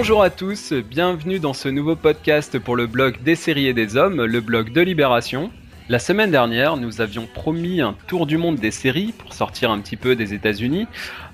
Bonjour à tous, bienvenue dans ce nouveau podcast pour le blog des séries et des hommes, le blog de Libération. La semaine dernière, nous avions promis un tour du monde des séries pour sortir un petit peu des États-Unis.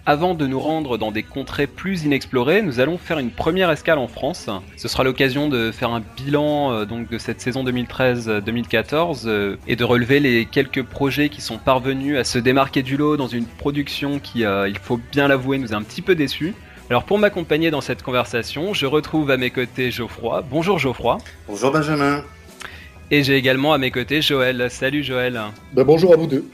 Avant de nous rendre dans des contrées plus inexplorées, nous allons faire une première escale en France. Ce sera l'occasion de faire un bilan euh, donc de cette saison 2013-2014 euh, et de relever les quelques projets qui sont parvenus à se démarquer du lot dans une production qui, euh, il faut bien l'avouer, nous a un petit peu déçus. Alors pour m'accompagner dans cette conversation, je retrouve à mes côtés Geoffroy. Bonjour Geoffroy. Bonjour Benjamin. Et j'ai également à mes côtés Joël. Salut Joël. Ben, bonjour à vous deux.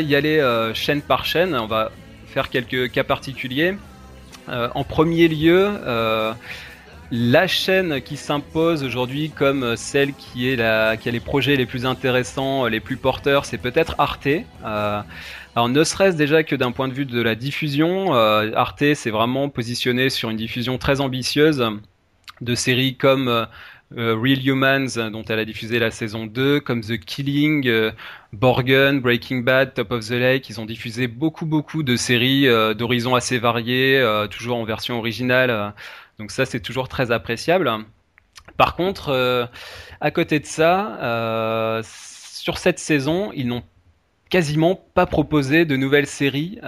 Y aller euh, chaîne par chaîne. On va faire quelques cas particuliers. Euh, en premier lieu, euh, la chaîne qui s'impose aujourd'hui comme celle qui, est la, qui a les projets les plus intéressants, les plus porteurs, c'est peut-être Arte. alors ne serait-ce déjà que d'un point de vue de la diffusion, Arte s'est vraiment positionné sur une diffusion très ambitieuse de séries comme Real Humans, dont elle a diffusé la saison 2, comme The Killing, euh, Borgen, Breaking Bad, Top of the Lake. Ils ont diffusé beaucoup, beaucoup de séries euh, d'horizons assez variés, toujours en version originale. donc ça, c'est toujours très appréciable. Par contre, à côté de ça, sur cette saison, ils n'ont quasiment pas proposé de nouvelles séries.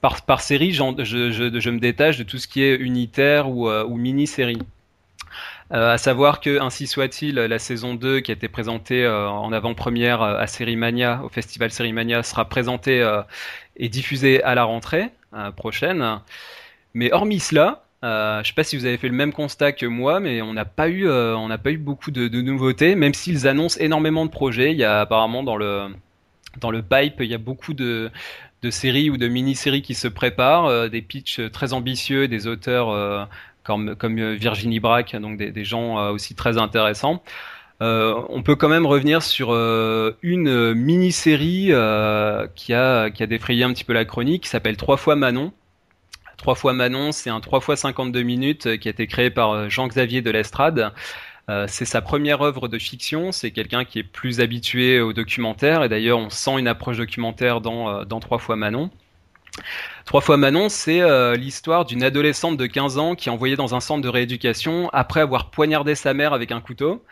par, série, je, je, me détache de tout ce qui est unitaire ou, ou mini-série. Euh, à savoir que ainsi soit-il, la saison 2 qui a été présentée euh, en avant-première euh, à Sérimania, au festival Sérimania, sera présentée et diffusée à la rentrée prochaine. Mais hormis cela, je ne sais pas si vous avez fait le même constat que moi, mais on n'a pas eu, pas eu beaucoup de, nouveautés, même s'ils annoncent énormément de projets. Il y a apparemment dans le dans le pipe, il y a beaucoup de, de séries ou de mini-séries qui se préparent, des pitchs très ambitieux, des auteurs comme, euh, Virginie Braque, donc des, gens euh, aussi très intéressants. Euh, on peut quand même revenir sur une mini-série qui, a, qui a défrayé un petit peu la chronique, qui s'appelle Trois fois Manon. Trois fois Manon, c'est un 3 fois 52 minutes qui a été créé par Jean-Xavier de l'Estrade. c'est sa première œuvre de fiction, c'est quelqu'un qui est plus habitué au documentaire, et d'ailleurs on sent une approche documentaire dans, dans Trois fois Manon. Trois fois Manon, c'est euh, l'histoire d'une adolescente de 15 ans qui est envoyée dans un centre de rééducation après avoir poignardé sa mère avec un couteau.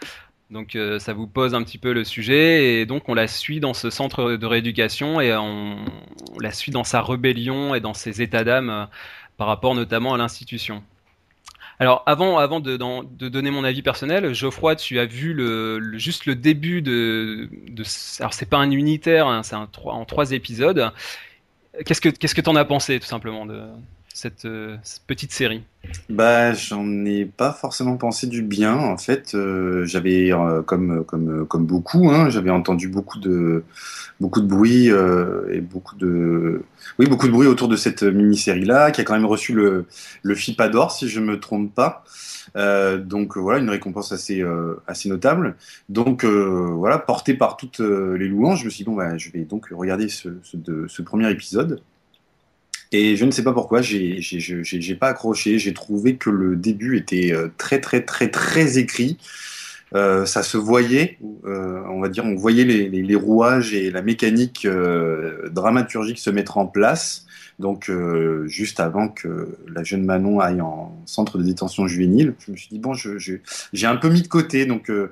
Donc euh, ça vous pose un petit peu le sujet et donc on la suit dans ce centre de rééducation et on, la suit dans sa rébellion et dans ses états d'âme euh, par rapport notamment à l'institution. Alors avant, avant de, donner mon avis personnel, Geoffroy, tu as vu juste le début de, de alors c'est pas un unitaire, hein, c'est en trois épisodes Qu'est-ce que qu'est-ce que t'en as pensé tout simplement de cette, euh, petite série Bah, j'en ai pas forcément pensé du bien. En fait, euh, j'avais euh, comme comme comme beaucoup, hein, j'avais entendu beaucoup de beaucoup de bruit et beaucoup de oui beaucoup de bruit autour de cette mini-série là, qui a quand même reçu le le FIPA d'or si je me trompe pas. Donc voilà, une récompense assez, assez notable. Donc voilà, porté par toutes les louanges, je me suis dit, bon, bah, je vais donc regarder ce, ce, premier épisode. Et je ne sais pas pourquoi, j'ai pas accroché. J'ai trouvé que le début était très très très très écrit. ça se voyait, on va dire, on voyait les, les rouages et la mécanique dramaturgique se mettre en place. Donc, euh, juste avant que la jeune Manon aille en centre de détention juvénile, je me suis dit, bon, j'ai un peu mis de côté, donc euh,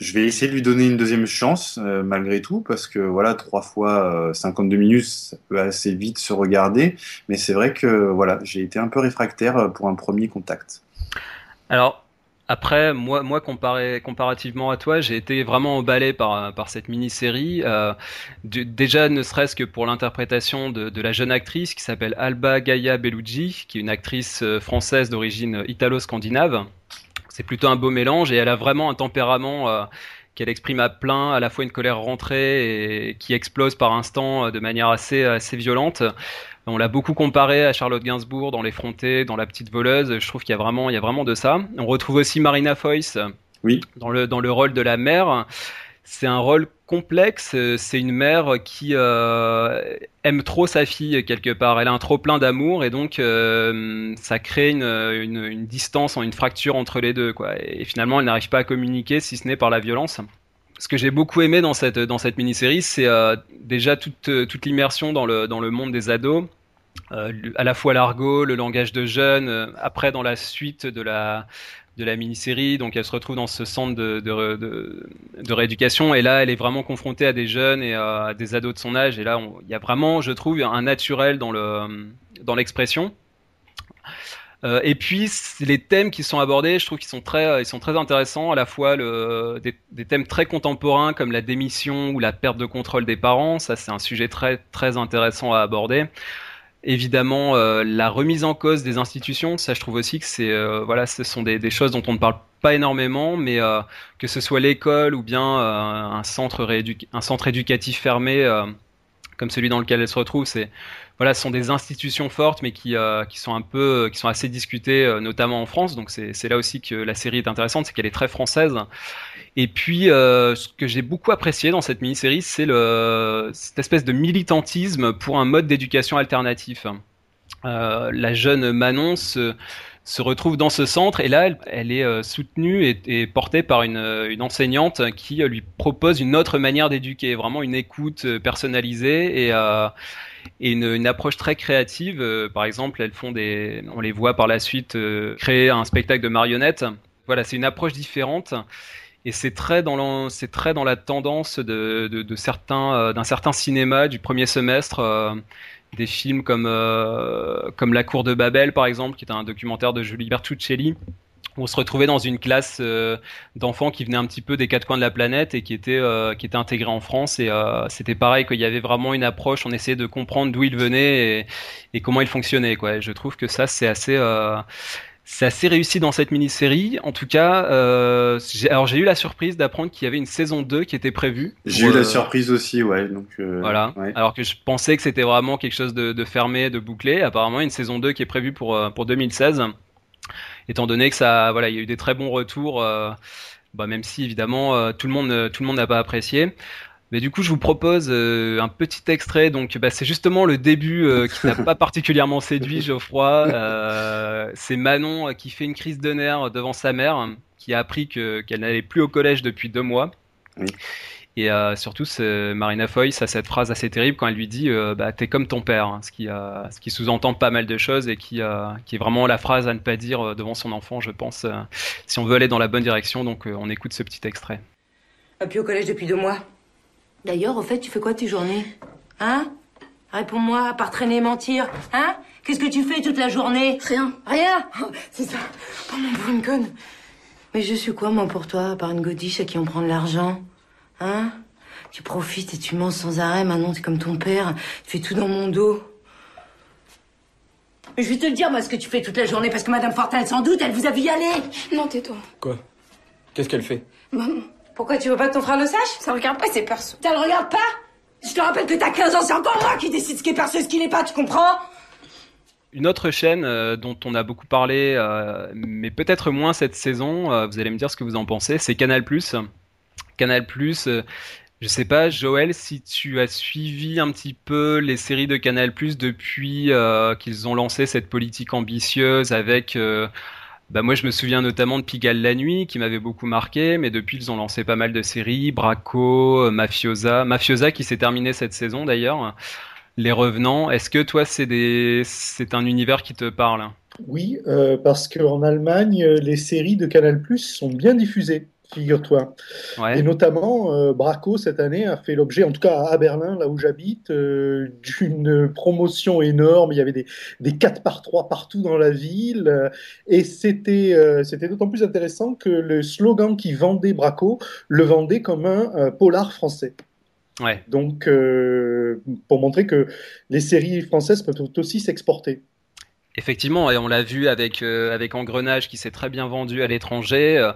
je, vais essayer de lui donner une deuxième chance, euh, malgré tout, parce que voilà, trois fois 52 minutes, ça peut assez vite se regarder, mais c'est vrai que voilà, j'ai été un peu réfractaire pour un premier contact. Alors, après, moi, moi comparé, comparativement à toi, j'ai été vraiment emballé par, par cette mini-série. Euh, déjà, ne serait-ce que pour l'interprétation de, de, la jeune actrice qui s'appelle Alba Gaia Bellucci, qui est une actrice euh, française d'origine italo-scandinave. C'est plutôt un beau mélange et elle a vraiment un tempérament qu'elle exprime à plein, à la fois une colère rentrée et qui explose par instant de manière assez assez violente. On l'a beaucoup comparé à Charlotte Gainsbourg dans L'Effronté, dans La Petite Voleuse. Je trouve qu'il y a vraiment, il y a vraiment de ça. On retrouve aussi Marina Foïs oui. dans, le, dans le rôle de la mère. C'est un rôle complexe. C'est une mère qui euh, aime trop sa fille quelque part. Elle a un trop plein d'amour et donc euh, ça crée une, distance, une fracture entre les deux. Et finalement, elle n'arrive pas à communiquer si ce n'est par la violence ce que j'ai beaucoup aimé dans cette, mini-série, c'est euh, déjà toute, l'immersion dans le, monde des ados. À la fois l'argot, le langage de jeunes. Après, dans la suite de la, de la mini-série, donc elle se retrouve dans ce centre de, de, rééducation. Et là, elle est vraiment confrontée à des jeunes et à des ados de son âge. Et là, il y a vraiment, je trouve, un naturel dans le l'expression. Euh, et puis les thèmes qui sont abordés, je trouve qu'ils sont très, ils sont très intéressants. À la fois le, des, des, thèmes très contemporains comme la démission ou la perte de contrôle des parents. Ça, c'est un sujet très très intéressant à aborder. Évidemment, euh, la remise en cause des institutions. Ça, je trouve aussi que c'est, euh, voilà, ce sont des, des, choses dont on ne parle pas énormément, mais que ce soit l'école ou bien un centre un centre éducatif fermé comme celui dans lequel elle se retrouve, c'est voilà, ce sont des institutions fortes, mais qui, euh, qui sont un peu, qui sont assez discutées, euh, notamment en France. Donc c'est là aussi que la série est intéressante, c'est qu'elle est très française. Et puis, euh, ce que j'ai beaucoup apprécié dans cette mini-série, c'est cette espèce de militantisme pour un mode d'éducation alternatif. la jeune Manon se, se retrouve dans ce centre et là elle, est euh, soutenue et, portée par une, euh, enseignante qui euh, lui propose une autre manière d'éduquer, vraiment une écoute personnalisée et, une, approche très créative. par exemple, elles font des, on les voit par la suite créer un spectacle de marionnettes. Voilà, c'est une approche différente. Et c'est très dans c'est très dans la tendance de certains d'un certain cinéma du premier semestre des films comme euh, comme La Cour de Babel par exemple, qui est un documentaire de Julie Bertuccelli. On se retrouvait dans une classe euh, d'enfants qui venaient un petit peu des quatre coins de la planète et qui étaient euh, qui étaient intégrés en France et c'était pareil qu'il y avait vraiment une approche on essayait de comprendre d'où ils venaient et, et, comment ils fonctionnaient quoi et je trouve que ça c'est assez c'est assez réussi dans cette mini-série. En tout cas, euh, alors j'ai eu la surprise d'apprendre qu'il y avait une saison 2 qui était prévue. J'ai eu la euh, surprise aussi, ouais. Donc euh, voilà. Ouais. Alors que je pensais que c'était vraiment quelque chose de, de, fermé, de bouclé. Apparemment, une saison 2 qui est prévue pour euh, pour 2016. Étant donné que ça, voilà, il y a eu des très bons retours. Euh, bah, même si évidemment tout le monde tout le monde n'a pas apprécié. Mais du coup, je vous propose euh, un petit extrait. Donc, bah, c'est justement le début euh, qui n'a pas particulièrement séduit Geoffroy. Euh, c'est Manon qui fait une crise de nerfs devant sa mère, qui a appris que qu'elle n'allait plus au collège depuis deux mois. Oui. Et surtout, Marina Foy, ça cette phrase assez terrible quand elle lui dit bah, "T'es comme ton père", hein, ce qui, ce qui sous-entend pas mal de choses et qui, qui est vraiment la phrase à ne pas dire devant son enfant, je pense, si on veut aller dans la bonne direction. Donc, on écoute ce petit extrait. Plus au collège depuis deux mois? D'ailleurs, au fait, tu fais quoi tes journées Hein Réponds-moi, à part traîner et mentir. Hein Qu'est-ce que tu fais toute la journée Rien. Rien C'est ça. Oh mon pour une conne. Mais je suis quoi, moi, pour toi, à part une godiche à qui on prend de l'argent Hein Tu profites et tu mens sans arrêt, maintenant t'es comme ton père. Tu fais tout dans mon dos. Mais je vais te le dire, moi, ce que tu fais toute la journée, parce que Madame Fortin, sans doute, elle vous a vu y aller. Non, tais-toi. Quoi? Qu'est-ce qu'elle fait? Maman. Pourquoi tu veux pas que ton frère le sache Ça regarde pas, c'est perso. Ça le regarde pas Je te rappelle que t'as 15 ans, c'est encore moi qui décide ce qui est perso et ce qui n'est pas, tu comprends une autre chaîne euh, dont on a beaucoup parlé, euh, mais peut-être moins cette saison, euh, vous allez me dire ce que vous en pensez, c'est Canal+. Canal+, je sais pas, Joël, si tu as suivi un petit peu les séries de Canal+ depuis qu'ils ont lancé cette politique ambitieuse avec bah moi, je me souviens notamment de Pigalle la nuit, qui m'avait beaucoup marqué, mais depuis, ils ont lancé pas mal de séries, Braco, euh, Mafiosa, Mafiosa qui s'est terminé cette saison d'ailleurs. Les Revenants, est-ce que toi, c'est c'est un univers qui te parle? Oui, euh, parce qu'en Allemagne, les séries de Canal+ sont bien diffusées figure-toi. Ouais. Et notamment, euh, Braco, cette année, a fait l'objet, en tout cas à Berlin, là où j'habite, euh, d'une promotion énorme. Il y avait des, des 4 par 3 partout dans la ville. Euh, et c'était euh, c'était d'autant plus intéressant que le slogan qui vendait Braco le vendait comme un euh, polar français. Ouais. Donc, pour montrer que les séries françaises peuvent aussi s'exporter. Effectivement, et on l'a vu avec avec Engrenage qui s'est très bien vendu à l'étranger.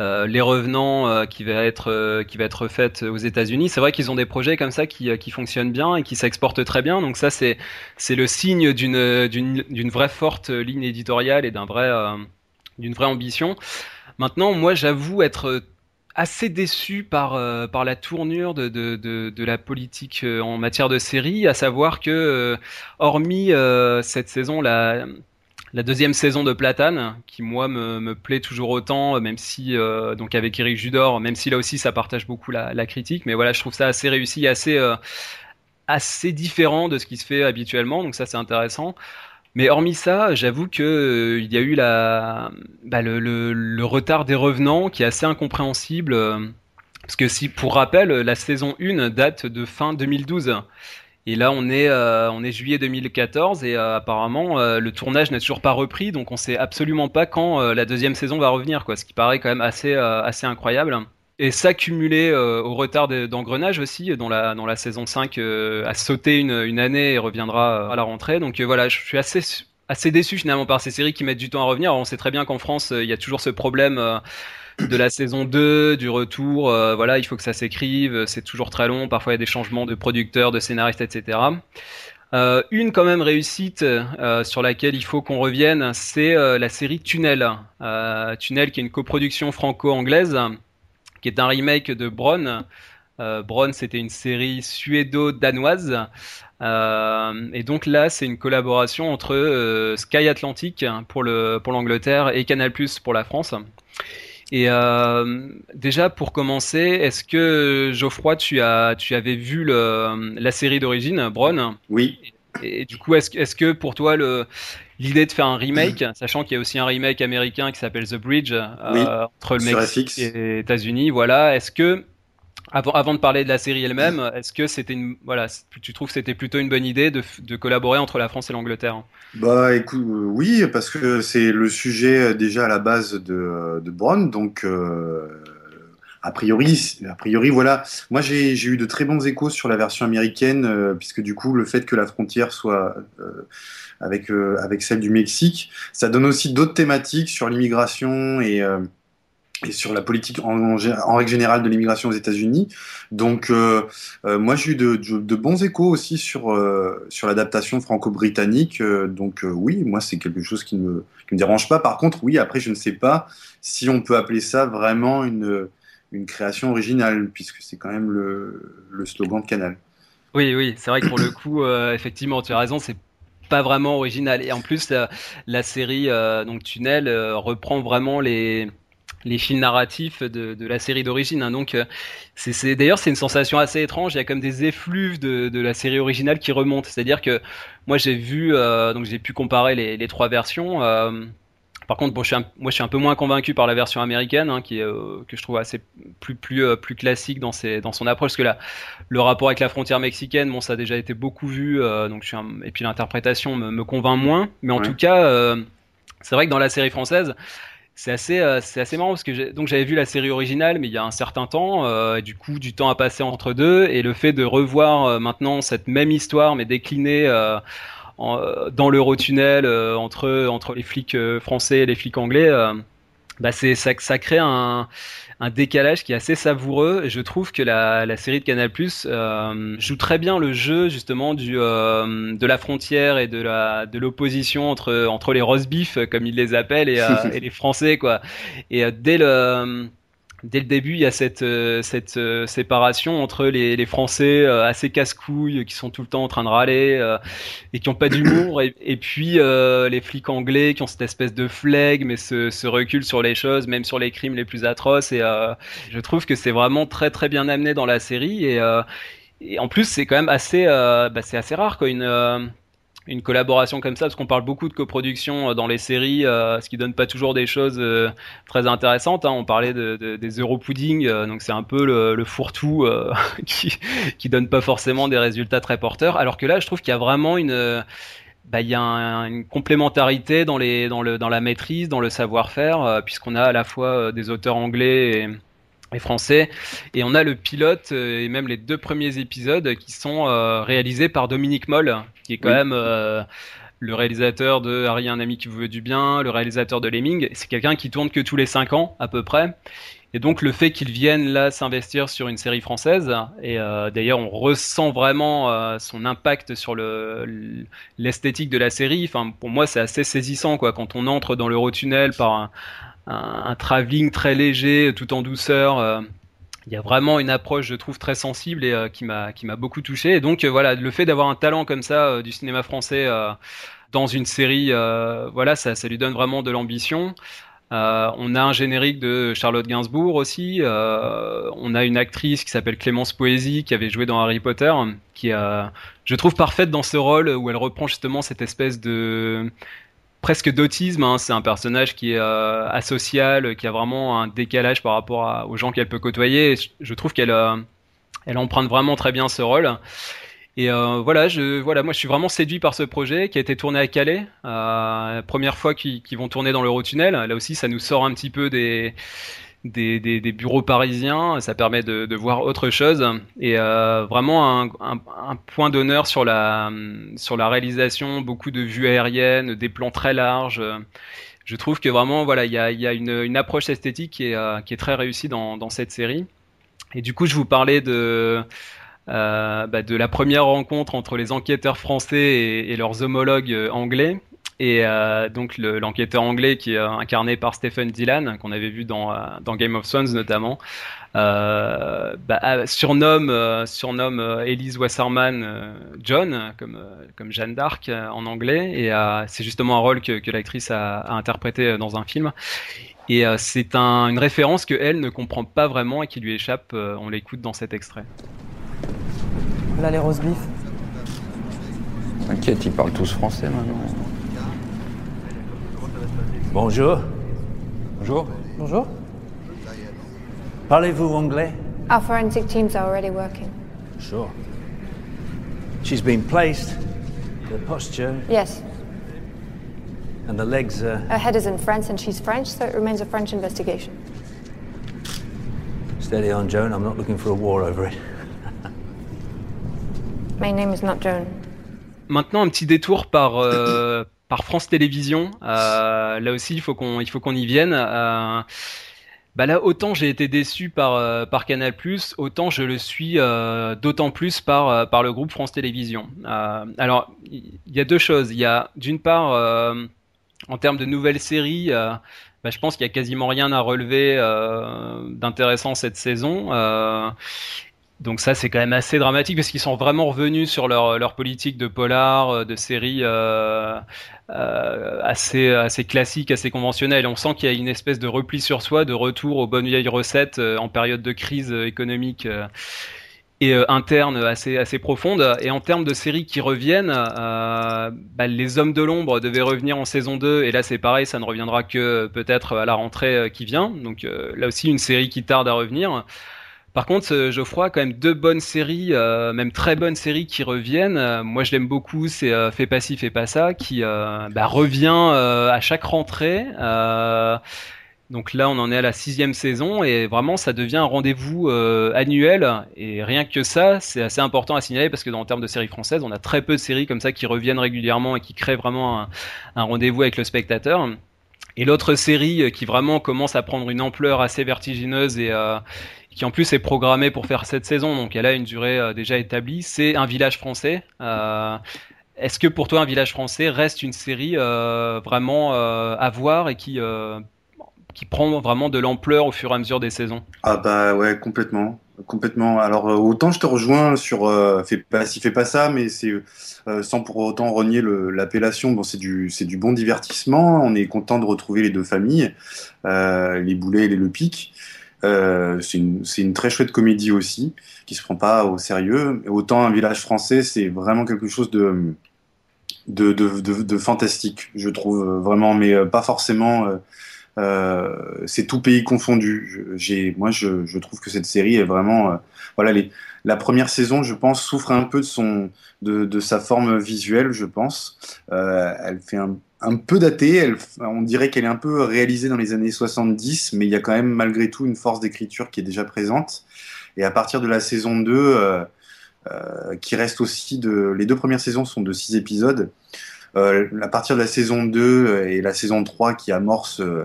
Euh, les revenants euh, qui va être euh, qui va être faite aux États-Unis. C'est vrai qu'ils ont des projets comme ça qui, qui fonctionnent bien et qui s'exportent très bien. Donc ça c'est c'est le signe d'une d'une d'une vraie forte ligne éditoriale et d'un vrai d'une vraie ambition. Maintenant, moi j'avoue être assez déçu par par la tournure de, de, de, la politique en matière de série, à savoir que hormis cette saison la la deuxième saison de Platane, qui moi me, me plaît toujours autant, même si euh, donc avec Eric Judor, même si là aussi ça partage beaucoup la, la critique, mais voilà, je trouve ça assez réussi, assez euh, assez différent de ce qui se fait habituellement, donc ça c'est intéressant. Mais hormis ça, j'avoue que euh, y a eu bah, le, retard des revenants qui est assez incompréhensible. parce que si, pour rappel, la saison 1 date de fin 2012. Et là, on est, euh, on est juillet 2014 et euh, apparemment euh, le tournage n'a toujours pas repris, donc on sait absolument pas quand la deuxième saison va revenir, quoi. Ce qui paraît quand même assez incroyable. Et ça cumulé au retard d'engrenage aussi, dont la, la saison 5 a sauté une, une, année et reviendra à la rentrée. Donc voilà, je suis assez assez déçu finalement par ces séries qui mettent du temps à revenir. On sait très bien qu'en France, il y a toujours ce problème de la saison 2, du retour, euh, voilà, il faut que ça s'écrive, c'est toujours très long, parfois il y a des changements de producteurs, de scénaristes, etc. Euh, une quand même réussite euh, sur laquelle il faut qu'on revienne, c'est la série Tunnel. Tunnel qui est une coproduction franco-anglaise, qui est un remake de Bron. Bron c'était une série suédo-danoise. et donc là, c'est une collaboration entre Sky Atlantic pour le pour l'Angleterre et Canal+ pour la France. Et euh, déjà pour commencer, est-ce que Geoffroy, tu as, tu avais vu le, la série d'origine, Bron Oui. Et, du coup, est-ce, est-ce que pour toi le l'idée de faire un remake, sachant qu'il y a aussi un remake américain qui s'appelle The Bridge euh, entre le Mexique et les États-Unis, voilà, est-ce que avant, avant de parler de la série elle-même, est-ce que c'était une, voilà, tu trouves que c'était plutôt une bonne idée de, de collaborer entre la France et l'Angleterre? Bah, écoute, oui, parce que c'est le sujet euh, déjà à la base de, euh, de Brown, donc euh, a priori, a priori, voilà. Moi, j'ai eu de très bons échos sur la version américaine, euh, puisque du coup, le fait que la frontière soit euh, avec avec celle du Mexique, ça donne aussi d'autres thématiques sur l'immigration et et sur la politique en, règle générale de l'immigration aux États-Unis. Donc, euh, euh, moi, j'ai eu de, de, bons échos aussi sur euh, sur l'adaptation franco-britannique. Euh, donc, euh, oui, moi, c'est quelque chose qui ne me, qui me dérange pas. Par contre, oui, après, je ne sais pas si on peut appeler ça vraiment une une création originale, puisque c'est quand même le, le slogan de Canal. Oui, oui, c'est vrai que pour le coup, effectivement, tu as raison, c'est pas vraiment original. Et en plus, la, série donc Tunnel reprend vraiment les les fils narratifs de, de la série d'origine. Hein. Donc, euh, c'est d'ailleurs c'est une sensation assez étrange. Il y a comme des effluves de, de la série originale qui remontent. C'est-à-dire que moi j'ai vu, euh, donc j'ai pu comparer les, les trois versions. Euh, par contre, bon, je suis un, moi je suis un peu moins convaincu par la version américaine, hein, qui est, euh, que je trouve assez plus plus euh, plus classique dans ses dans son approche, parce que là, le rapport avec la frontière mexicaine, bon, ça a déjà été beaucoup vu, donc je suis et puis l'interprétation me, me convainc moins. Mais en Ouais. tout cas, c'est vrai que dans la série française c'est assez, euh, c'est assez marrant parce que donc j'avais vu la série originale, mais il y a un certain temps, euh, et du coup du temps a passé entre deux, et le fait de revoir euh, maintenant cette même histoire mais déclinée euh, en- euh, dans l'Eurotunnel euh, entre entre les flics euh, français et les flics anglais, bah c'est ça, ça crée un un décalage qui est assez savoureux et je trouve que la, la série de Canal+ euh, joue très bien le jeu justement du euh, de la frontière et de la de l'opposition entre entre les roast beef comme ils les appellent et, euh, et les Français quoi. Et dès le dès le début, il y a cette euh, cette euh, séparation entre les, les Français euh, assez casse-couilles qui sont tout le temps en train de râler euh, et qui ont pas d'humour et, puis euh, les flics anglais qui ont cette espèce de flegme mais ce, ce recul sur les choses, même sur les crimes les plus atroces et euh, je trouve que c'est vraiment très très bien amené dans la série et, euh, et en plus c'est quand même assez euh, bah, c'est assez rare quoi une euh, une collaboration comme ça parce qu'on parle beaucoup de coproduction euh, dans les séries euh, ce qui donne pas toujours des choses euh, très intéressantes hein. on parlait de, de- des donc c'est un peu le, fourre-tout qui qui donne pas forcément des résultats très porteurs alors que là je trouve qu'il y a vraiment une bah, y a un- une complémentarité dans les dans le dans la maîtrise dans le savoir-faire puisqu'on a à la fois des auteurs anglais et français et on a le pilote euh, et même les deux premiers épisodes qui sont euh, réalisés par Dominique Moll qui est quand Oui. même euh, le réalisateur de Harry, un ami qui vous veut du bien, le réalisateur de Lemming. C'est quelqu'un qui tourne que tous les 5 ans à peu près. Et donc le fait qu'il vienne là s'investir sur une série française, et euh, d'ailleurs on ressent vraiment euh, son impact sur le l'esthétique de la série. Enfin pour moi c'est assez saisissant quoi quand on entre dans l'Eurotunnel par un, un, travelling très léger, tout en douceur. Euh, il y a vraiment une approche, je trouve, très sensible et euh, qui m'a qui m'a beaucoup touché. Et donc voilà, le fait d'avoir un talent comme ça du cinéma français dans une série, voilà, ça, ça lui donne vraiment de l'ambition. Euh, on a un générique de Charlotte Gainsbourg aussi. Euh, on a une actrice qui s'appelle Clémence Poésie qui avait joué dans Harry Potter, qui a, je trouve parfaite dans ce rôle où elle reprend justement cette espèce de presque d'autisme. Hein. C'est un personnage qui est euh, asocial, qui a vraiment un décalage par rapport aux gens qu'elle peut côtoyer. je trouve qu'elle elle emprunte vraiment très bien ce rôle. Et euh, voilà, je, voilà, moi je suis vraiment séduit par ce projet qui a été tourné à Calais. Euh, première fois qu'ils vont tourner dans l'Eurotunnel. Là aussi, ça nous sort un petit peu des, des, des, bureaux parisiens. Ça permet de, voir autre chose. Et euh, vraiment un, un, point d'honneur sur la, sur la réalisation, beaucoup de vues aériennes, des plans très larges. Je trouve que vraiment, voilà, il y a, y a une, approche esthétique qui est, euh, qui est très réussie dans, dans cette série. Et du coup, je vous parlais de euh, bah, de la première rencontre entre les enquêteurs français et, leurs homologues anglais. Et euh, donc l'enquêteur anglais qui est incarné par Stephen Dylan, qu'on avait vu dans, dans Game of Thrones notamment, euh, bah, surnomme, surnomme Elise Wasserman John, comme, comme Jeanne d'Arc en anglais. Et c'est justement un rôle que, que l'actrice a, a, interprété dans un film. Et c'est un, une référence que elle ne comprend pas vraiment et qui lui échappe. on l'écoute dans cet extrait. Là, les roast beef. T'inquiète, ils parlent tous français maintenant. Bonjour. Bonjour. Bonjour. Parlez-vous anglais? Our forensic teams are already working. Sure. She's been placed. The posture. Yes. And the legs are. Her head is in France and she's French, so it remains a French investigation. Steady on, Joan. I'm not looking for a war over it. My name is not Joan. Maintenant, un petit détour par euh, par France Télévisions. Euh, là aussi, il faut qu'on y vienne. Euh, bah là, autant j'ai été déçu par euh, par Canal+, autant je le suis d'autant plus par le groupe France Télévisions. alors, il y, y, a deux choses. Il y a d'une part, en termes de nouvelles séries. Bah, je pense qu'il y a quasiment rien à relever d'intéressant cette saison. Donc ça, c'est quand même assez dramatique parce qu'ils sont vraiment revenus sur leur, politique de polar, euh, de séries euh, euh, assez, assez classiques, assez conventionnelles. on sent qu'il y a une espèce de repli sur soi, de retour aux bonnes vieilles recettes en période de crise économique et interne assez, assez profonde. Et en termes de séries qui reviennent, bah, Les Hommes de l'Ombre devaient revenir en saison 2, et là c'est pareil, ça ne reviendra que peut-être à la rentrée qui vient. Donc là aussi une série qui tarde à revenir. Par contre, euh, Geoffroy a quand même deux bonnes séries, euh, même très bonnes séries qui reviennent. Euh, moi, je l'aime beaucoup, c'est Fais pas ci, fais pas ça, qui bah, revient à chaque rentrée. donc là, on en est à la sixième saison et vraiment, ça devient un rendez-vous annuel. Et rien que ça, c'est assez important à signaler parce que dans le terme de séries françaises, on a très peu de séries comme ça qui reviennent régulièrement et qui créent vraiment un, rendez-vous avec le spectateur. Et l'autre série qui vraiment commence à prendre une ampleur assez vertigineuse et, qui en plus est programmée pour faire cette saison, donc elle a une durée euh, déjà établie, c'est Un village français. Euh, Est-ce que pour toi Un village français reste une série euh, vraiment à voir et qui, qui prend vraiment de l'ampleur au fur et à mesure des saisons? Ah bah ouais, complètement. Complètement. Alors autant je te rejoins sur euh, fais pas si fais pas ça, mais c'est sans pour autant renier l'appellation. Bon, c'est du c'est du bon divertissement. On est content de retrouver les deux familles, les Boulets et les Le Pic. Euh, c'est une, très chouette comédie aussi, qui se prend pas au sérieux. Autant un village français, c'est vraiment quelque chose de fantastique, je trouve vraiment, mais euh, pas forcément. Euh, c'est tout pays confondu. Moi, je, trouve que cette série est vraiment, voilà, la première saison, je pense, souffre un peu de sa forme visuelle, je pense. Elle fait un, un peu datée. On dirait qu'elle est un peu réalisée dans les années 70, mais il y a quand même malgré tout une force d'écriture qui est déjà présente. Et à partir de la saison 2, euh, euh, qui reste aussi de, les deux premières saisons sont de six épisodes. Euh, à partir de la saison 2 et la saison 3 qui amorce euh,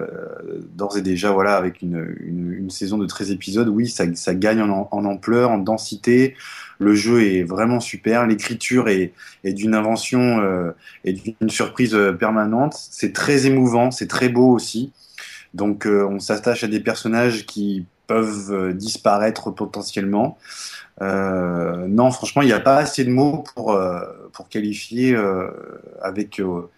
d'ores et déjà voilà avec une, une, une, saison de 13 épisodes, oui, ça, ça gagne en, en, ampleur, en densité. Le jeu est vraiment super, l'écriture est, est d'une invention euh, et d'une surprise permanente. C'est très émouvant, c'est très beau aussi. Donc euh, on s'attache à des personnages qui peuvent disparaître potentiellement. Euh, non, franchement, il n'y a pas assez de mots pour, euh, pour qualifier euh, avec, euh,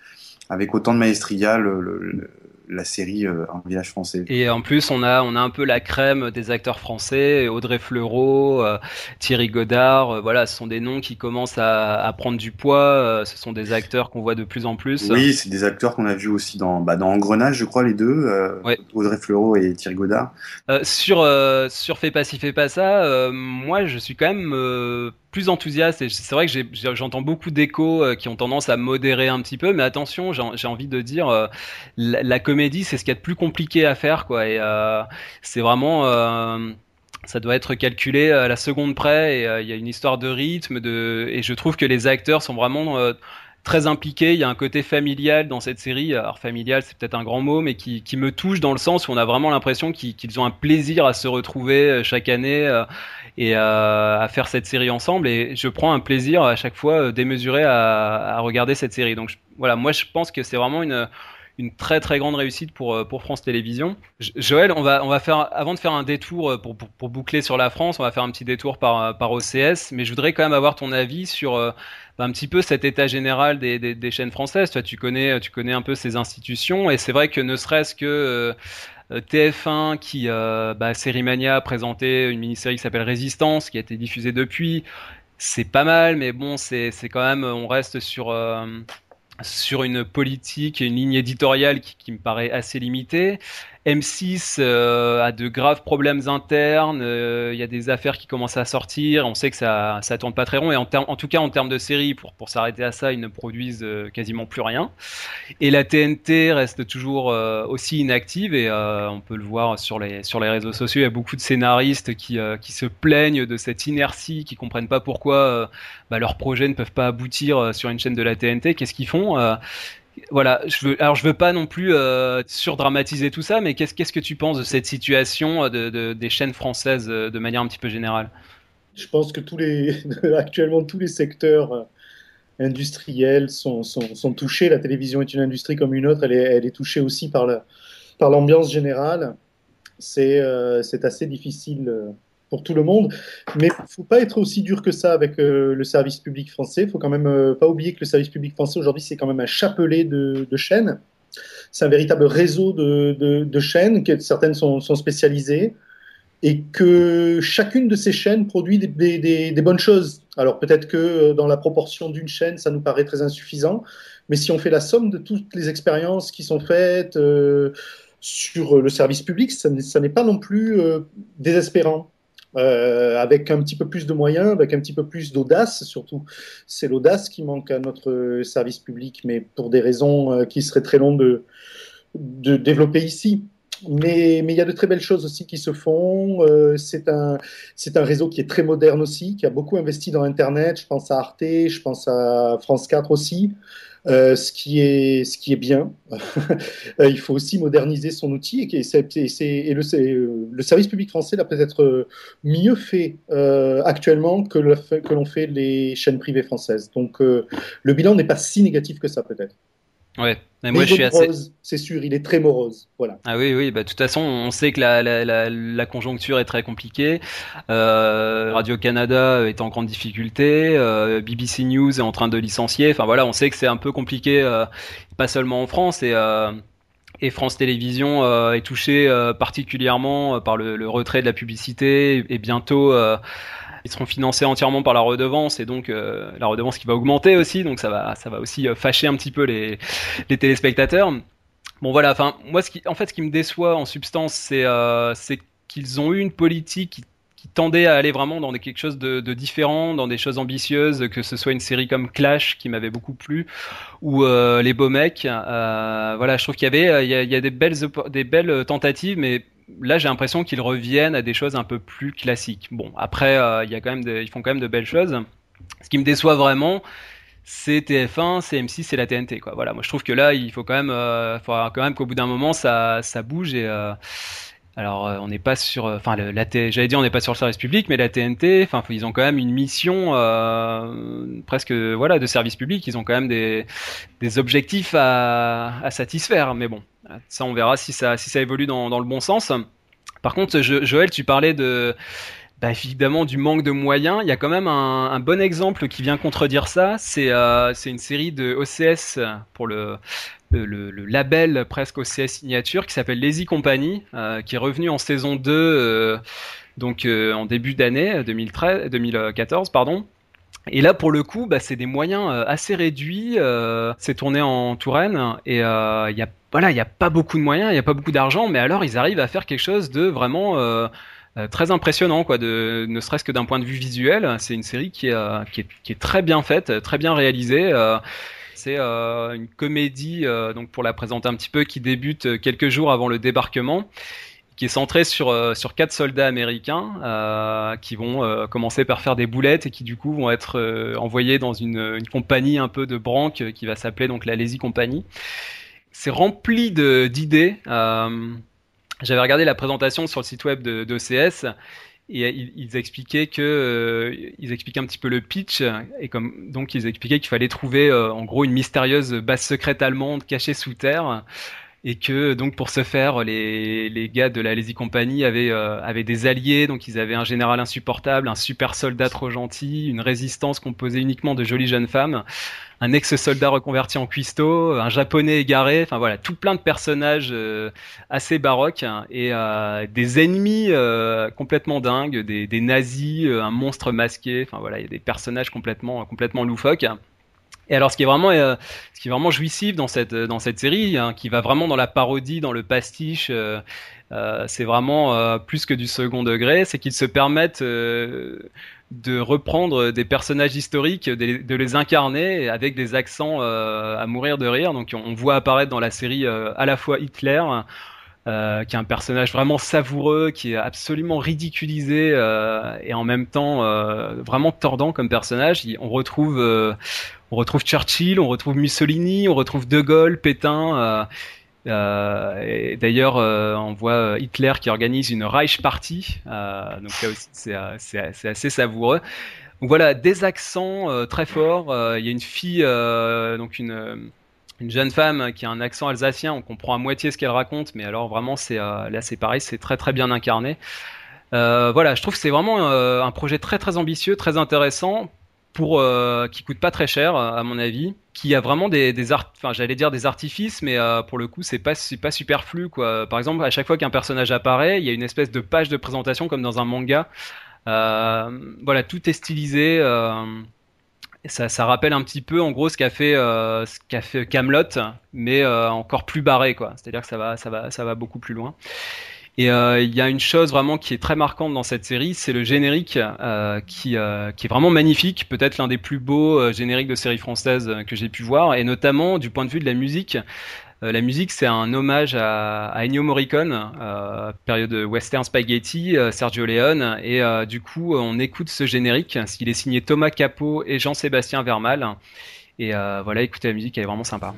avec autant de maestria le, le, la série euh, Un village français. Et en plus, on a, on a un peu la crème des acteurs français, Audrey Fleurot, euh, Thierry Godard, euh, voilà, ce sont des noms qui commencent à, à prendre du poids, euh, ce sont des acteurs qu'on voit de plus en plus. Oui, c'est des acteurs qu'on a vus aussi dans, bah, dans Engrenage, je crois, les deux, euh, ouais. Audrey Fleurot et Thierry Godard. sur, sur Fais pas si, fais pas ça, moi je suis quand même plus enthousiaste et c'est vrai que j'entends beaucoup d'échos euh, qui ont tendance à modérer un petit peu mais attention j'ai envie de dire euh, la, comédie c'est ce qu'il y a de plus compliqué à faire quoi et euh, c'est vraiment ça doit être calculé à la seconde près et il y a une histoire de rythme de et je trouve que les acteurs sont vraiment très impliqué. Il y a un côté familial dans cette série. Alors familial, c'est peut-être un grand mot, mais qui, me touche dans le sens où on a vraiment l'impression qu'ils ont un plaisir à se retrouver chaque année euh, et euh, à faire cette série ensemble. Et je prends un plaisir à chaque fois démesuré à, regarder cette série. Donc voilà, moi je pense que c'est vraiment une une très très grande réussite pour, pour France Télévisions. Joël, on va, on va faire, avant de faire un détour pour, pour, pour, boucler sur la France, on va faire un petit détour par, par OCS, mais je voudrais quand même avoir ton avis sur euh, un petit peu cet état général des, des, chaînes françaises. Toi, tu connais, tu connais un peu ces institutions, et c'est vrai que ne serait-ce que euh, TF1 qui, euh, bah, a présenté une mini-série qui s'appelle Résistance, qui a été diffusée depuis. C'est pas mal, mais bon, c'est quand même, on reste sur euh, sur une politique et une ligne éditoriale qui, me paraît assez limitée. M6 euh, a de graves problèmes internes, il euh, y a des affaires qui commencent à sortir, on sait que ça ça tourne pas très rond et en, en tout cas en termes de série pour pour s'arrêter à ça, ils ne produisent euh, quasiment plus rien. Et la TNT reste toujours euh, aussi inactive et on peut le voir sur les sur les réseaux sociaux, il y a beaucoup de scénaristes qui qui se plaignent de cette inertie, qui comprennent pas pourquoi bah, leurs projets ne peuvent pas aboutir sur une chaîne de la TNT. Qu'est-ce qu'ils font voilà, je veux, alors je veux pas non plus euh, surdramatiser tout ça, mais qu'est-ce que tu penses de cette situation euh, de, de, des chaînes françaises euh, de manière un petit peu générale? Je pense que tous les, actuellement tous les secteurs industriels sont, sont, touchés. La télévision est une industrie comme une autre, elle est, touchée aussi par la, par l'ambiance générale. C'est assez difficile pour tout le monde. Mais il ne faut pas être aussi dur que ça avec euh, le service public français. Il faut quand même euh, pas oublier que le service public français aujourd'hui, c'est quand même un chapelet de, chaînes. C'est un véritable réseau de, chaînes, que certaines sont, spécialisées, et que chacune de ces chaînes produit des, bonnes choses. Alors peut-être que euh, dans la proportion d'une chaîne, ça nous paraît très insuffisant, mais si on fait la somme de toutes les expériences qui sont faites sur le service public, ça n'est pas non plus désespérant euh, avec un petit peu plus de moyens, avec un petit peu plus d'audace surtout. C'est l'audace qui manque à notre service public, mais pour des raisons euh, qui seraient très longues de, de développer ici. Mais, il y a de très belles choses aussi qui se font. Euh, c'est un, réseau qui est très moderne aussi, qui a beaucoup investi dans Internet. Je pense à Arte, je pense à France 4 aussi. Euh, ce, qui est, bien. il faut aussi moderniser son outil et, le, service public français l'a peut-être mieux fait euh, actuellement que, l'ont fait les chaînes privées françaises. Donc euh, le bilan n'est pas si négatif que ça peut-être. Ouais, mais moi je suis assez. C'est sûr, il est très morose. Voilà. Ah oui, oui, bah de toute façon, on sait que la, la, la, la conjoncture est très compliquée. Euh, Radio Canada est en grande difficulté. Euh, BBC News est en train de licencier. Enfin voilà, on sait que c'est un peu compliqué, euh, pas seulement en France et. Euh, et France Télévisions euh, est touché euh, particulièrement par le, le, retrait de la publicité et, et bientôt euh, ils seront financés entièrement par la redevance et donc euh, la redevance qui va augmenter aussi, donc ça va, ça va aussi fâcher un petit peu les, téléspectateurs. Bon voilà, enfin moi en fait ce qui me déçoit en substance c'est euh, qu'ils ont eu une politique qui, qui, tendait à aller vraiment dans quelque chose de, différent, dans des choses ambitieuses, que ce soit une série comme Clash qui m'avait beaucoup plu ou euh, les beaux mecs. Euh, voilà, je trouve qu'il y avait a, il y a des belles des belles tentatives, mais là j'ai l'impression qu'ils reviennent à des choses un peu plus classiques. Bon, après, euh, y a quand même ils font quand même de belles choses. Ce qui me déçoit vraiment, c'est TF1, c'est M6, c'est la TNT. Voilà, moi je trouve que là, il faut quand même, euh, même qu'au bout d'un moment, ça, ça bouge. Et euh, alors, euh, on n'est pas sur, enfin, la j'allais dire, on n'est pas sur le service public, mais la TNT, enfin, ils ont quand même une mission presque, voilà, de service public. Ils ont quand même des, objectifs à satisfaire. Mais bon, ça, on verra si ça, si ça évolue dans, le bon sens. Par contre, Joël, tu parlais de bah, évidemment du manque de moyens. Il y a quand même un, bon exemple qui vient contredire ça. C'est euh, une série de OCS pour le, label presque OCS signature qui s'appelle Lazy Company, euh, qui est revenu en saison 2 euh, donc en début d'année 2013, 2014 pardon. Et là, pour le coup, bah, c'est des moyens euh, assez réduits. c'est tourné en Touraine et il y a voilà, il y a pas beaucoup de moyens, il y a pas beaucoup d'argent, mais alors ils arrivent à faire quelque chose de vraiment euh, très impressionnant, quoi, de, ne serait-ce que d'un point de vue visuel. C'est une série qui est, euh, qui, est, qui est, très bien faite, très bien réalisée. Euh, c'est une comédie, donc pour la présenter un petit peu, qui débute quelques jours avant le débarquement qui est centrée sur sur quatre soldats américains euh, qui vont commencer par faire des boulettes et qui du coup vont être envoyés dans une, une, compagnie un peu de branque qui va s'appeler donc la Lazy Company. C'est rempli de d'idées. J'avais regardé la présentation sur le site web de, d'OCS et ils, expliquaient que euh, ils expliquaient un petit peu le pitch et comme donc ils expliquaient qu'il fallait trouver euh, en gros une mystérieuse base secrète allemande cachée sous terre et que donc pour ce faire les, les gars de la Lazy Company avaient euh, avaient des alliés. Donc ils avaient un général insupportable un super soldat trop gentil une résistance composée uniquement de jolies jeunes femmes un ex-soldat reconverti en cuistot, un japonais égaré, enfin voilà, tout plein de personnages euh, assez baroques. Et euh, des ennemis complètement dingues, des, des nazis, un monstre masqué, enfin voilà, il y a des personnages complètement complètement loufoques. Et alors, ce qui est vraiment, ce qui est vraiment jouissif dans cette dans cette série, hein, qui va vraiment dans la parodie, dans le pastiche, c'est vraiment plus que du second degré, c'est qu'ils se permettent de reprendre des personnages historiques, de, les incarner avec des accents euh, à mourir de rire. Donc on voit apparaître dans la série euh, à la fois Hitler, euh, qui est un personnage vraiment savoureux, qui est absolument ridiculisé et en même temps vraiment tordant comme personnage. On retrouve, on retrouve Churchill, on retrouve Mussolini, on retrouve De Gaulle, Pétain. Euh, D'ailleurs, euh, on voit euh, Hitler qui organise une Reich Party. Euh, donc là aussi, c'est assez savoureux. Donc voilà, des accents très forts. Il y a une fille, donc une une jeune femme qui a un accent alsacien, on comprend à moitié ce qu'elle raconte, mais alors vraiment c'est là c'est pareil, c'est très très bien incarné. Euh, voilà, je trouve que c'est vraiment un projet très très ambitieux, très intéressant pour euh, qui coûte pas très cher à mon avis, qui a vraiment des, des art, enfin j'allais dire des artifices, mais euh, pour le coup c'est pas pas superflu quoi. Par exemple, à chaque fois qu'un personnage apparaît, il y a une espèce de page de présentation comme dans un manga. Euh, voilà, tout est stylisé. Euh, ça, rappelle un petit peu en gros ce qu'a fait euh, Camelot, mais encore plus barré quoi. C'est-à-dire que ça va ça va ça va beaucoup plus loin. Et euh, il y a une chose vraiment qui est très marquante dans cette série, c'est le générique euh, qui, euh, est vraiment magnifique, peut-être l'un des plus beaux génériques de séries françaises que j'ai pu voir, et notamment du point de vue de la musique. La musique, c'est un hommage à, à Ennio Morricone, période western spaghetti, Sergio Leone, et du coup, on écoute ce générique, il est signé Thomas Capot et Jean-Sébastien Vermal. Et voilà, écoutez la musique, elle est vraiment sympa.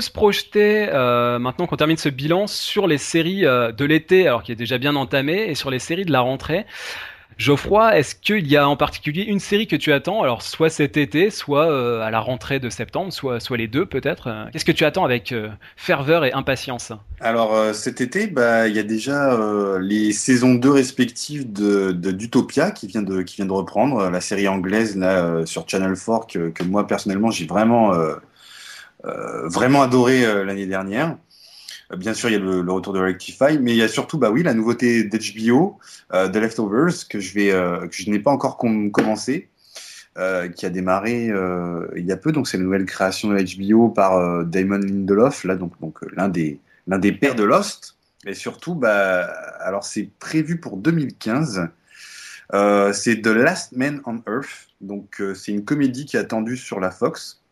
Se projeter, euh, maintenant qu'on termine ce bilan, sur les séries euh, de l'été, alors qui est déjà bien entamé, et sur les séries de la rentrée. Geoffroy, est-ce qu'il y a en particulier une série que tu attends? Alors, soit cet été, soit euh, à la rentrée de septembre, soit, les deux peut-être. Qu'est-ce que tu attends avec ferveur et impatience? Alors, cet été, bah, il y a déjà les saisons 2 respectives d'Utopia qui vient de, qui vient reprendre, la série anglaise sur Channel 4 que, que moi personnellement j'ai vraiment, vraiment adoré l'année dernière. Euh, bien sûr, il y a le, retour de Rectify, mais il y a surtout, bah oui, la nouveauté d'HBO, euh, The Leftovers, que je vais, euh, que je n'ai pas encore commencé, qui a démarré il y a peu. Donc, c'est la nouvelle création de HBO par Damon Lindelof, là, donc, donc l'un des, l'un des pères de Lost. Et surtout, bah, alors c'est prévu pour 2015. c'est The Last Man on Earth, donc c'est une comédie qui est attendue sur la Fox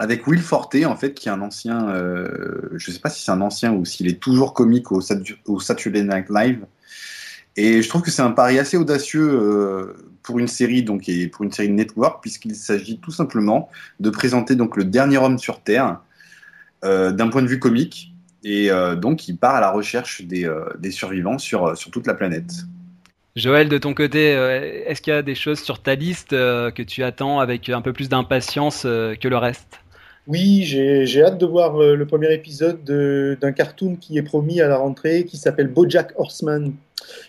avec Will Forte, en fait, qui est un ancien, euh, je ne sais pas si c'est un ancien ou s'il est toujours comique au, Saturday Night Live. Et je trouve que c'est un pari assez audacieux euh, pour une série, donc, et pour une série de network, puisqu'il s'agit tout simplement de présenter donc le dernier homme sur Terre euh, d'un point de vue comique, et donc il part à la recherche des, survivants sur, sur toute la planète. Joël, de ton côté, est-ce qu'il y a des choses sur ta liste que tu attends avec un peu plus d'impatience que le reste? Oui, j'ai hâte de voir euh, le premier épisode d'un cartoon qui est promis à la rentrée, qui s'appelle BoJack Horseman.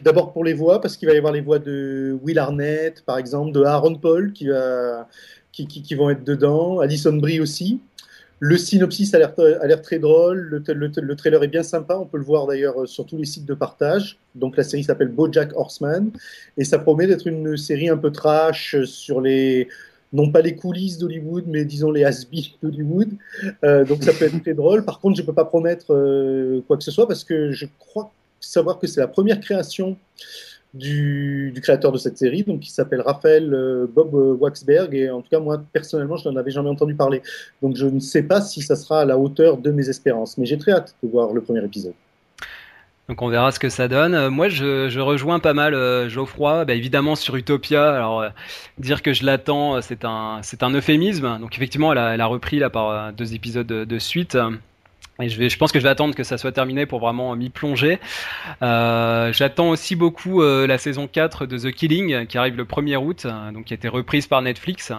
D'abord pour les voix, parce qu'il va y avoir les voix de Will Arnett, par exemple, de Aaron Paul, qui, va, qui, qui, vont être dedans, Alison Brie aussi. Le synopsis a l'air très drôle, le, le, trailer est bien sympa, on peut le voir d'ailleurs sur tous les sites de partage. Donc la série s'appelle BoJack Horseman, et ça promet d'être une série un peu trash sur les non pas les coulisses d'Hollywood, mais disons les has d'Hollywood. Euh, donc ça peut être très drôle. Par contre, je ne peux pas promettre euh, quoi que ce soit parce que je crois savoir que c'est la première création du, créateur de cette série, donc qui s'appelle Raphaël euh, Bob Waxberg. Et en tout cas, moi, personnellement, je n'en avais jamais entendu parler. Donc je ne sais pas si ça sera à la hauteur de mes espérances. Mais j'ai très hâte de voir le premier épisode. Donc on verra ce que ça donne. Euh, moi, je, rejoins pas mal euh, Geoffroy, bah, évidemment sur Utopia. Alors euh, dire que je l'attends, c'est un euphémisme. Donc effectivement, elle a, repris là par deux épisodes de, suite. Et je pense que je vais attendre que ça soit terminé pour vraiment m'y plonger. J'attends aussi beaucoup la saison 4 de The Killing qui arrive le 1er août, donc qui a été reprise par Netflix.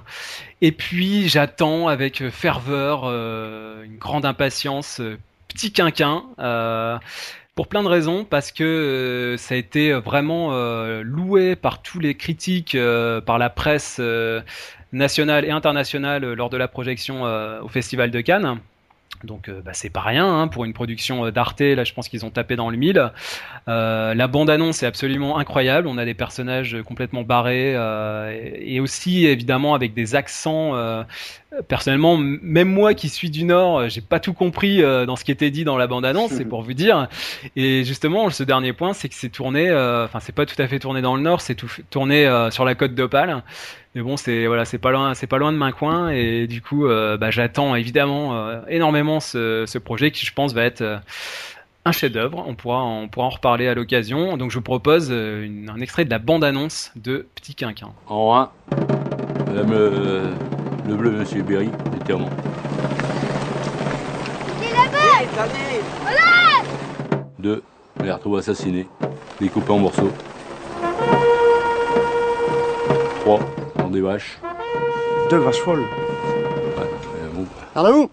Et puis j'attends avec ferveur, une grande impatience, Petit Quinquin pour plein de raisons, parce que euh, ça a été vraiment euh, loué par tous les critiques, euh, par la presse nationale et internationale lors de la projection au Festival de Cannes. Donc bah, c'est pas rien hein, pour une production d'Arte. Là, je pense qu'ils ont tapé dans le mille. la bande-annonce est absolument incroyable. On a des personnages complètement barrés et, aussi évidemment avec des accents personnellement, même moi qui suis du Nord, euh, j'ai pas tout compris euh, dans ce qui était dit dans la bande-annonce, c'est pour vous dire. Et justement, ce dernier point, c'est que c'est tourné, euh, enfin, c'est pas tout à fait tourné dans le Nord, c'est tourné sur la côte d'Opale. Mais bon, c'est voilà, c'est pas loin, c'est pas loin de main coin, et du coup, bah, j'attends évidemment énormément ce, ce, projet qui, je pense, va être un chef-d'œuvre. On pourra, on pourra en reparler à l'occasion. Donc, je vous propose un extrait de la bande-annonce de Petit Quinquin. En 1, Madame le bleu, monsieur Berry, éternellement. Il est là-bas Voilà Deux, on les retrouve assassinés, découpés en morceaux. Trois, dans des vaches. Deux vaches folles Ouais, bon. vous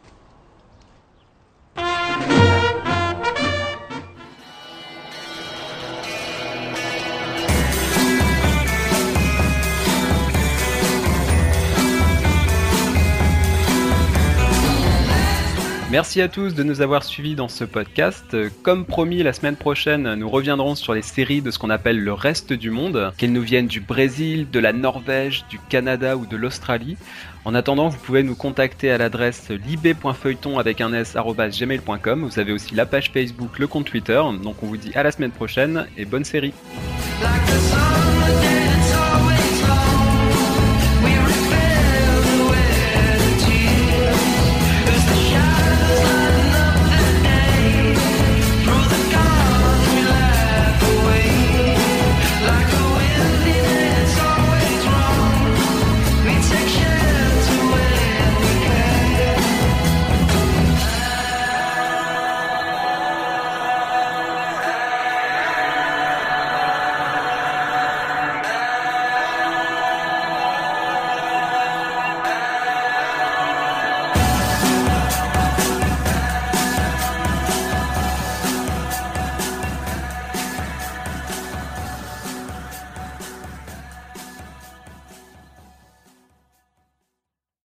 Merci à tous de nous avoir suivis dans ce podcast. Comme promis, la semaine prochaine, nous reviendrons sur les séries de ce qu'on appelle le reste du monde, qu'elles nous viennent du Brésil, de la Norvège, du Canada ou de l'Australie. En attendant, vous pouvez nous contacter à l'adresse libé.feuilleton avec un s gmail.com. Vous avez aussi la page Facebook, le compte Twitter. Donc on vous dit à la semaine prochaine et bonne série.